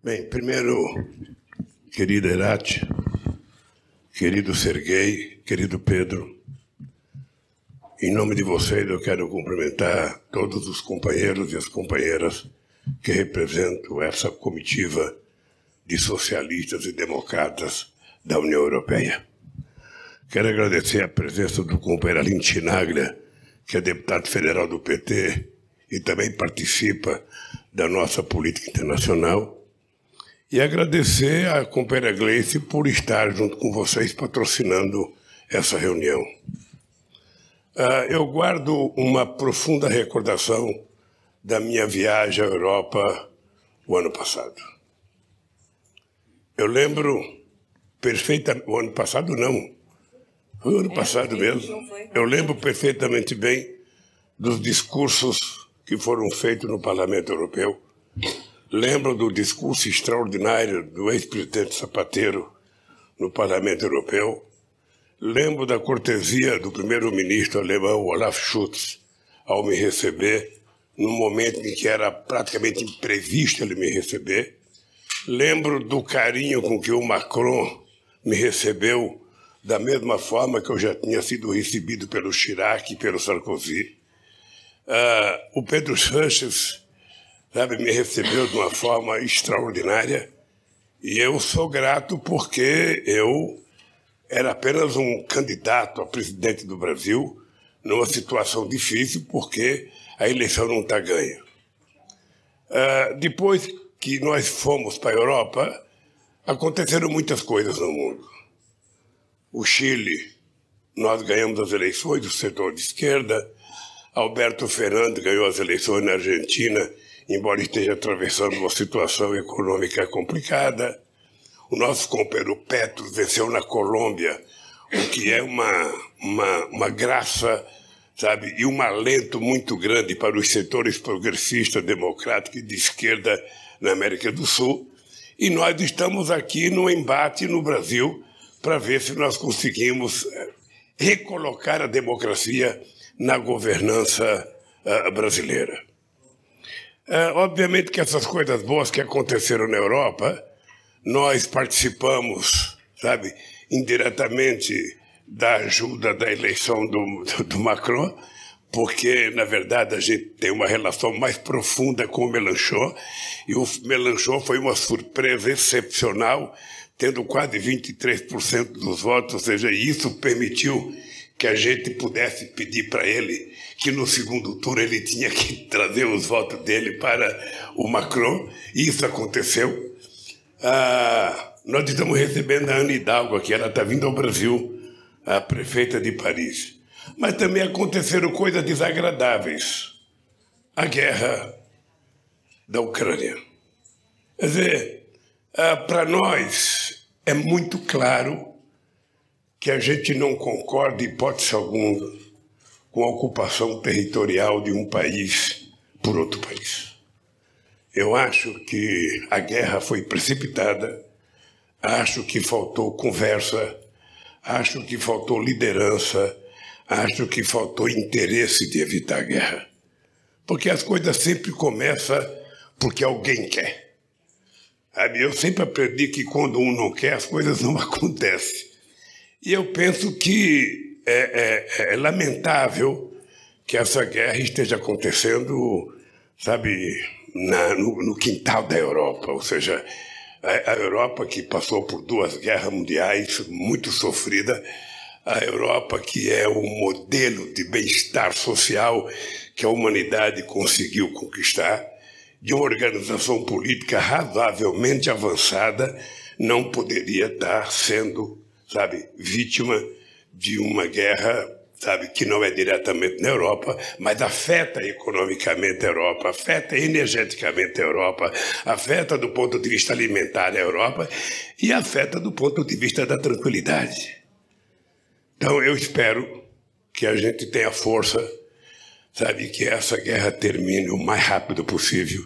Bem, primeiro, querida Herati, querido Serguei, querido Pedro, em nome de vocês eu quero cumprimentar todos os companheiros e as companheiras que representam essa comitiva de socialistas e democratas da União Europeia. Quero agradecer a presença do companheiro Aline Chinaglia, que é deputado federal do PT e também participa da nossa política internacional e agradecer à companheira Gleice por estar junto com vocês patrocinando essa reunião. Uh, eu guardo uma profunda recordação da minha viagem à Europa o ano passado. Eu lembro perfeitamente. O ano passado, não. Foi o ano é, passado mesmo. Eu lembro perfeitamente bem dos discursos que foram feitos no Parlamento Europeu Lembro do discurso extraordinário do ex-presidente Zapatero no Parlamento Europeu. Lembro da cortesia do primeiro-ministro alemão Olaf Schultz ao me receber, num momento em que era praticamente imprevisto ele me receber. Lembro do carinho com que o Macron me recebeu, da mesma forma que eu já tinha sido recebido pelo Chirac e pelo Sarkozy. Uh, o Pedro Sanches sabe, me recebeu de uma forma extraordinária e eu sou grato porque eu era apenas um candidato a presidente do Brasil numa situação difícil porque a eleição não está ganha. Uh, depois que nós fomos para a Europa, aconteceram muitas coisas no mundo. O Chile, nós ganhamos as eleições do setor de esquerda, Alberto Fernandes ganhou as eleições na Argentina embora esteja atravessando uma situação econômica complicada. O nosso companheiro Petro venceu na Colômbia, o que é uma, uma, uma graça, sabe, e um alento muito grande para os setores progressistas, democráticos e de esquerda na América do Sul. E nós estamos aqui no embate no Brasil para ver se nós conseguimos eh, recolocar a democracia na governança uh, brasileira. É, obviamente que essas coisas boas que aconteceram na Europa, nós participamos, sabe, indiretamente da ajuda da eleição do, do, do Macron, porque, na verdade, a gente tem uma relação mais profunda com o Melanchon, e o Melanchon foi uma surpresa excepcional, tendo quase 23% dos votos, ou seja, isso permitiu que a gente pudesse pedir para ele que no segundo turno ele tinha que trazer os votos dele para o Macron, e isso aconteceu. Ah, nós estamos recebendo a Ana Hidalgo aqui, ela está vindo ao Brasil, a prefeita de Paris. Mas também aconteceram coisas desagradáveis. A guerra da Ucrânia. Quer dizer, ah, para nós é muito claro que a gente não concorda, hipótese alguma, com a ocupação territorial de um país por outro país. Eu acho que a guerra foi precipitada, acho que faltou conversa, acho que faltou liderança, acho que faltou interesse de evitar a guerra. Porque as coisas sempre começam porque alguém quer. Eu sempre aprendi que quando um não quer, as coisas não acontecem. E eu penso que é, é, é lamentável que essa guerra esteja acontecendo, sabe, na, no, no, quintal da Europa, ou seja, a, a, Europa que passou por duas guerras mundiais muito sofrida, a Europa que é o modelo de bem-estar social que a humanidade conseguiu conquistar, de uma organização política razoavelmente avançada, não poderia estar sendo sabe, vítima de uma guerra, sabe, que não é diretamente na Europa, mas afeta economicamente a Europa, afeta energeticamente a Europa, afeta do ponto de vista alimentar a Europa e afeta do ponto de vista da tranquilidade. Então eu espero que a gente tenha força, sabe, que essa guerra termine o mais rápido possível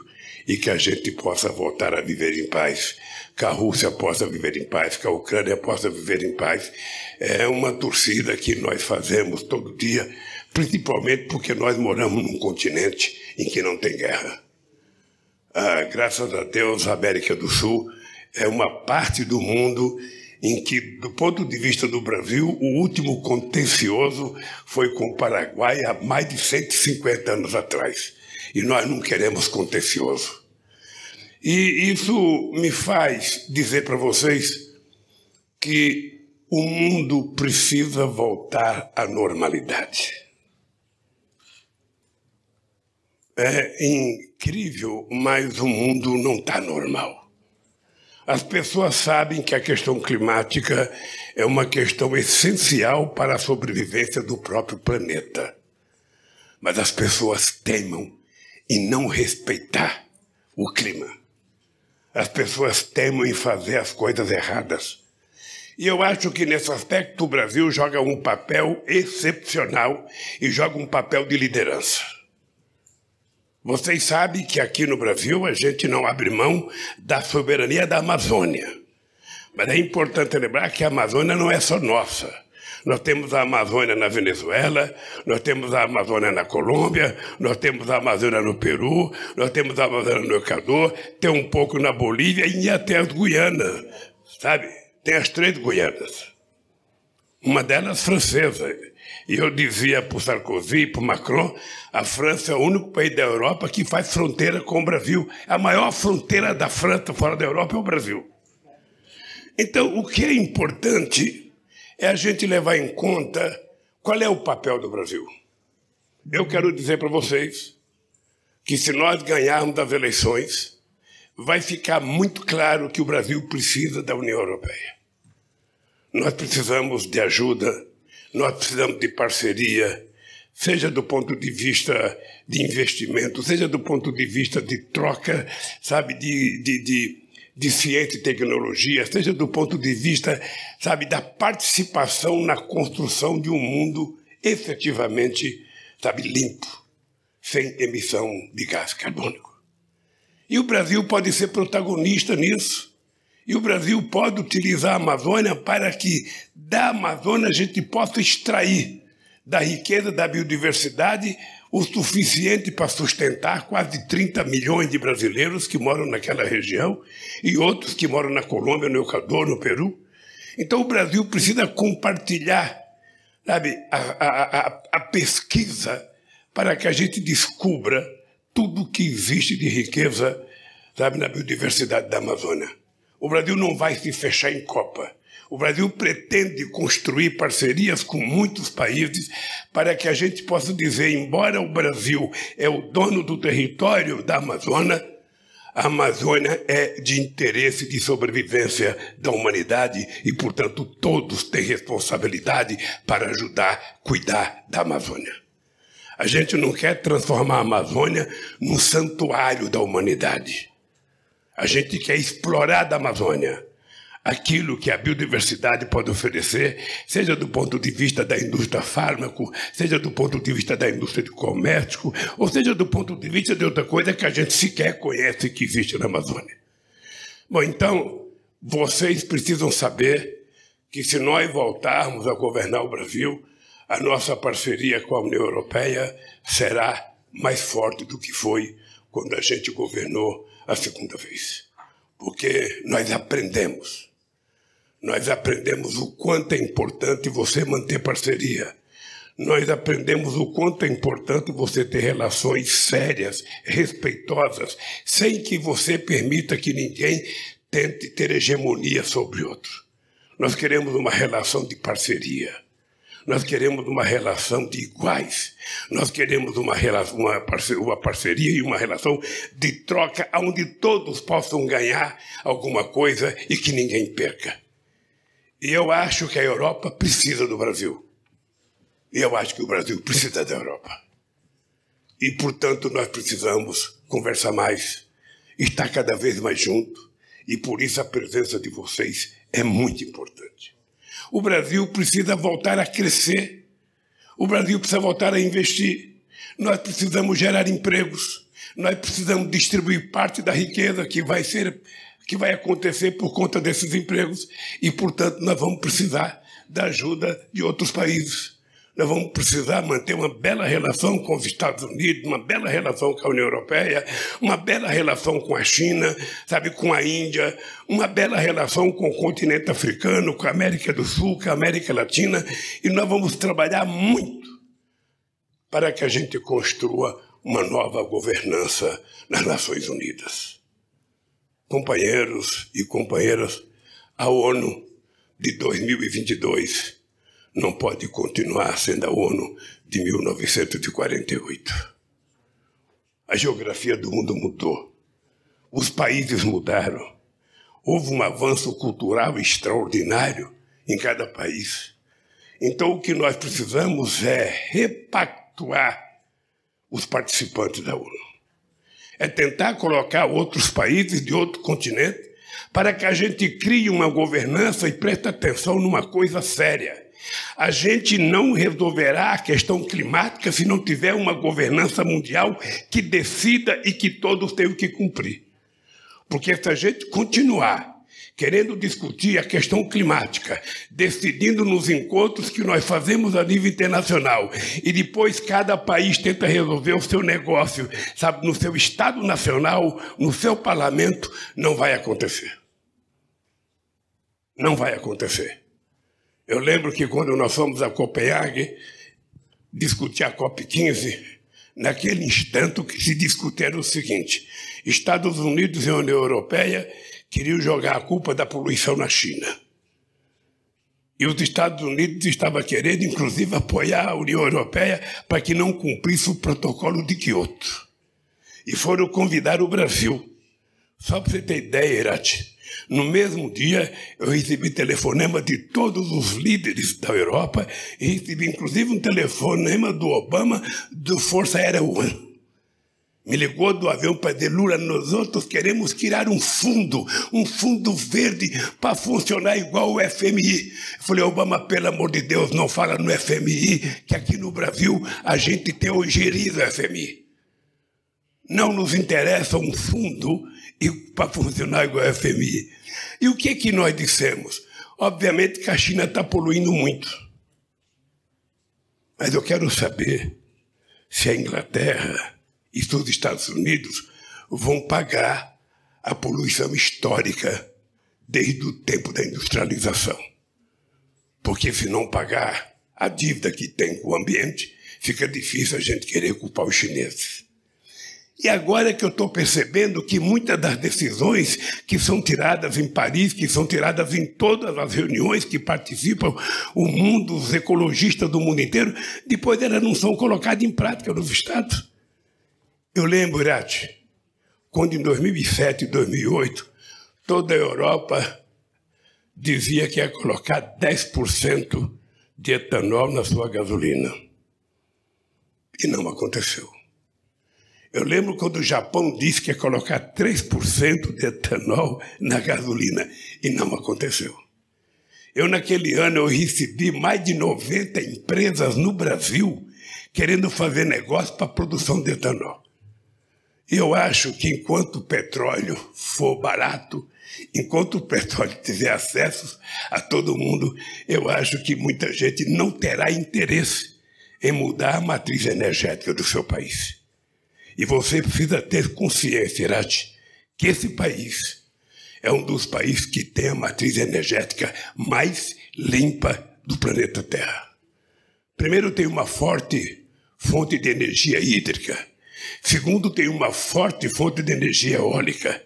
e que a gente possa voltar a viver em paz que a Rússia possa viver em paz, que a Ucrânia possa viver em paz. É uma torcida que nós fazemos todo dia, principalmente porque nós moramos num continente em que não tem guerra. ah, graças a Deus, a América do Sul é uma parte do mundo em que, do ponto de vista do Brasil, o último contencioso foi com o Paraguai há mais de 150 anos atrás. E nós não queremos contencioso. E isso me faz dizer para vocês que o mundo precisa voltar à normalidade. É incrível, mas o mundo não está normal. As pessoas sabem que a questão climática é uma questão essencial para a sobrevivência do próprio planeta. Mas as pessoas temam em não respeitar o clima. As pessoas temem em fazer as coisas erradas. E eu acho que nesse aspecto o Brasil joga um papel excepcional e joga um papel de liderança. Vocês sabem que aqui no Brasil a gente não abre mão da soberania da Amazônia. Mas é importante lembrar que a Amazônia não é só nossa. Nós temos a Amazônia na Venezuela, nós temos a Amazônia na Colômbia, nós temos a Amazônia no Peru, nós temos a Amazônia no Equador, tem um pouco na Bolívia e até as Guianas, sabe? Tem as três Guianas. Uma delas francesa, e eu dizia para o Sarkozy, para o Macron, a França é o único país da Europa que faz fronteira com o Brasil. A maior fronteira da França fora da Europa é o Brasil. Então, o que é importante é a gente levar em conta qual é o papel do Brasil. Eu quero dizer para vocês que se nós ganharmos as eleições, vai ficar muito claro que o Brasil precisa da União Europeia. Nós precisamos de ajuda nós precisamos de parceria, seja do ponto de vista de investimento, seja do ponto de vista de troca, sabe, de, de, de, de ciência e tecnologia, seja do ponto de vista, sabe, da participação na construção de um mundo efetivamente, sabe, limpo, sem emissão de gás carbônico. E o Brasil pode ser protagonista nisso. E o Brasil pode utilizar a Amazônia para que da Amazônia a gente possa extrair da riqueza da biodiversidade o suficiente para sustentar quase 30 milhões de brasileiros que moram naquela região e outros que moram na Colômbia, no Equador, no Peru. Então o Brasil precisa compartilhar sabe, a, a, a, a pesquisa para que a gente descubra tudo o que existe de riqueza sabe, na biodiversidade da Amazônia. O Brasil não vai se fechar em Copa. O Brasil pretende construir parcerias com muitos países para que a gente possa dizer, embora o Brasil é o dono do território da Amazônia, a Amazônia é de interesse de sobrevivência da humanidade e, portanto, todos têm responsabilidade para ajudar a cuidar da Amazônia. A gente não quer transformar a Amazônia num santuário da humanidade. A gente quer explorar da Amazônia aquilo que a biodiversidade pode oferecer, seja do ponto de vista da indústria fármaco, seja do ponto de vista da indústria de comércio, ou seja do ponto de vista de outra coisa que a gente sequer conhece que existe na Amazônia. Bom, então, vocês precisam saber que se nós voltarmos a governar o Brasil, a nossa parceria com a União Europeia será mais forte do que foi quando a gente governou a segunda vez. Porque nós aprendemos. Nós aprendemos o quanto é importante você manter parceria. Nós aprendemos o quanto é importante você ter relações sérias, respeitosas, sem que você permita que ninguém tente ter hegemonia sobre outro. Nós queremos uma relação de parceria. Nós queremos uma relação de iguais. Nós queremos uma, relação, uma, parceria, uma parceria e uma relação de troca onde todos possam ganhar alguma coisa e que ninguém perca. E eu acho que a Europa precisa do Brasil. E eu acho que o Brasil precisa da Europa. E, portanto, nós precisamos conversar mais, estar cada vez mais junto. E por isso a presença de vocês é muito importante. O Brasil precisa voltar a crescer. O Brasil precisa voltar a investir. Nós precisamos gerar empregos. Nós precisamos distribuir parte da riqueza que vai ser que vai acontecer por conta desses empregos e, portanto, nós vamos precisar da ajuda de outros países. nós vamos precisar manter uma bela relação com os Estados Unidos, uma bela relação com a União Europeia, uma bela relação com a China, sabe, com a Índia, uma bela relação com o continente africano, com a América do Sul, com a América Latina, e nós vamos trabalhar muito para que a gente construa uma nova governança nas Nações Unidas. Companheiros e companheiras, a ONU de 2022 não pode continuar sendo a ONU de 1948. A geografia do mundo mudou. Os países mudaram. Houve um avanço cultural extraordinário em cada país. Então, o que nós precisamos é repactuar os participantes da ONU. É tentar colocar outros países de outro continente para que a gente crie uma governança e preste atenção numa coisa séria. A gente não resolverá a questão climática se não tiver uma governança mundial que decida e que todos tenham que cumprir. Porque se a gente continuar querendo discutir a questão climática, decidindo nos encontros que nós fazemos a nível internacional, e depois cada país tenta resolver o seu negócio, sabe, no seu Estado Nacional, no seu parlamento, não vai acontecer. Não vai acontecer. Eu lembro que quando nós fomos a Copenhague discutir a COP15, naquele instante o que se discutia era o seguinte: Estados Unidos e União Europeia queriam jogar a culpa da poluição na China. E os Estados Unidos estavam querendo, inclusive, apoiar a União Europeia para que não cumprisse o protocolo de Quioto. E foram convidar o Brasil. Só para você ter ideia, Irati, no mesmo dia, eu recebi telefonema de todos os líderes da Europa e recebi inclusive um telefonema do Obama do Força Aérea One. Me ligou do avião para dizer, Lula, nós outros queremos criar um fundo, um fundo verde para funcionar igual o FMI. Eu falei, Obama, pelo amor de Deus, não fala no FMI, que aqui no Brasil a gente tem o gerido FMI. Não nos interessa um fundo para funcionar igual a FMI. E o que, que nós dissemos? Obviamente que a China está poluindo muito. Mas eu quero saber se a Inglaterra e os Estados Unidos vão pagar a poluição histórica desde o tempo da industrialização. Porque se não pagar a dívida que tem com o ambiente, fica difícil a gente querer culpar os chineses. E agora é que eu estou percebendo que muitas das decisões que são tiradas em Paris, que são tiradas em todas as reuniões que participam o mundo, os ecologistas do mundo inteiro, depois elas não são colocadas em prática nos estados. Eu lembro, Irati, quando em 2007 e 2008, toda a Europa dizia que ia colocar 10% de etanol na sua gasolina. E não aconteceu. Eu lembro quando o Japão disse que ia colocar 3% de etanol na gasolina e não aconteceu. Eu, naquele ano, eu recebi mais de 90 empresas no Brasil querendo fazer negócio para a produção de etanol. Eu acho que enquanto o petróleo for barato, enquanto o petróleo tiver acesso a todo mundo, eu acho que muita gente não terá interesse em mudar a matriz energética do seu país. E você precisa ter consciência, Irati, que esse país é um dos países que tem a matriz energética mais limpa do planeta Terra. Primeiro, tem uma forte fonte de energia hídrica. Segundo, tem uma forte fonte de energia eólica.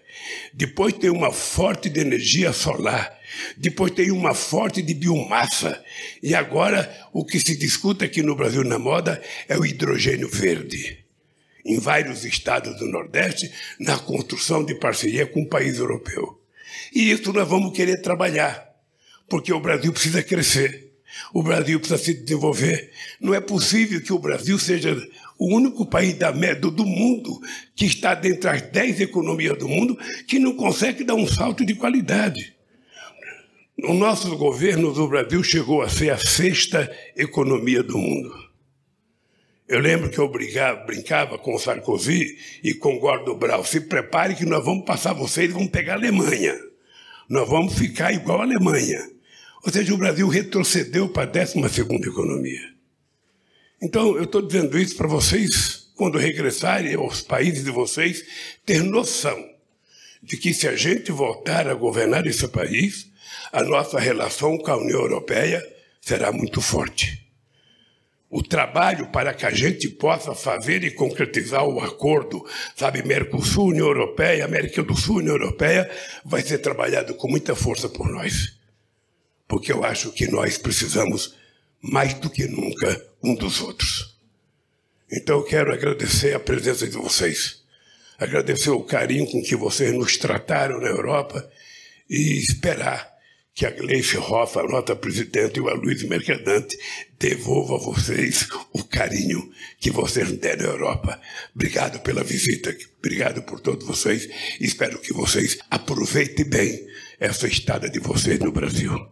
Depois tem uma forte de energia solar. Depois tem uma forte de biomassa. E agora o que se discute aqui no Brasil na moda é o hidrogênio verde em vários estados do Nordeste na construção de parceria com o país europeu. E isso nós vamos querer trabalhar, porque o Brasil precisa crescer, o Brasil precisa se desenvolver. Não é possível que o Brasil seja o único país da, do mundo que está dentre das dez economias do mundo que não consegue dar um salto de qualidade. O nosso governo do Brasil chegou a ser a sexta economia do mundo. Eu lembro que eu brigava, brincava com o Sarkozy e com o Gordon Brown. Se prepare que nós vamos passar vocês e vamos pegar a Alemanha. Nós vamos ficar igual a Alemanha. Ou seja, o Brasil retrocedeu para a 12 economia. Então, eu estou dizendo isso para vocês, quando regressarem aos países de vocês, ter noção de que se a gente voltar a governar esse país, a nossa relação com a União Europeia será muito forte. O trabalho para que a gente possa fazer e concretizar o acordo, sabe, Mercosul, União Europeia, América do Sul, União Europeia, vai ser trabalhado com muita força por nós. Porque eu acho que nós precisamos, mais do que nunca, um dos outros. Então eu quero agradecer a presença de vocês agradecer o carinho com que vocês nos trataram na Europa e esperar que a Gleice Hoff, a nota presidente, e o Aloysio Mercadante devolva a vocês o carinho que vocês deram à Europa. Obrigado pela visita, obrigado por todos vocês. Espero que vocês aproveitem bem essa estada de vocês no Brasil.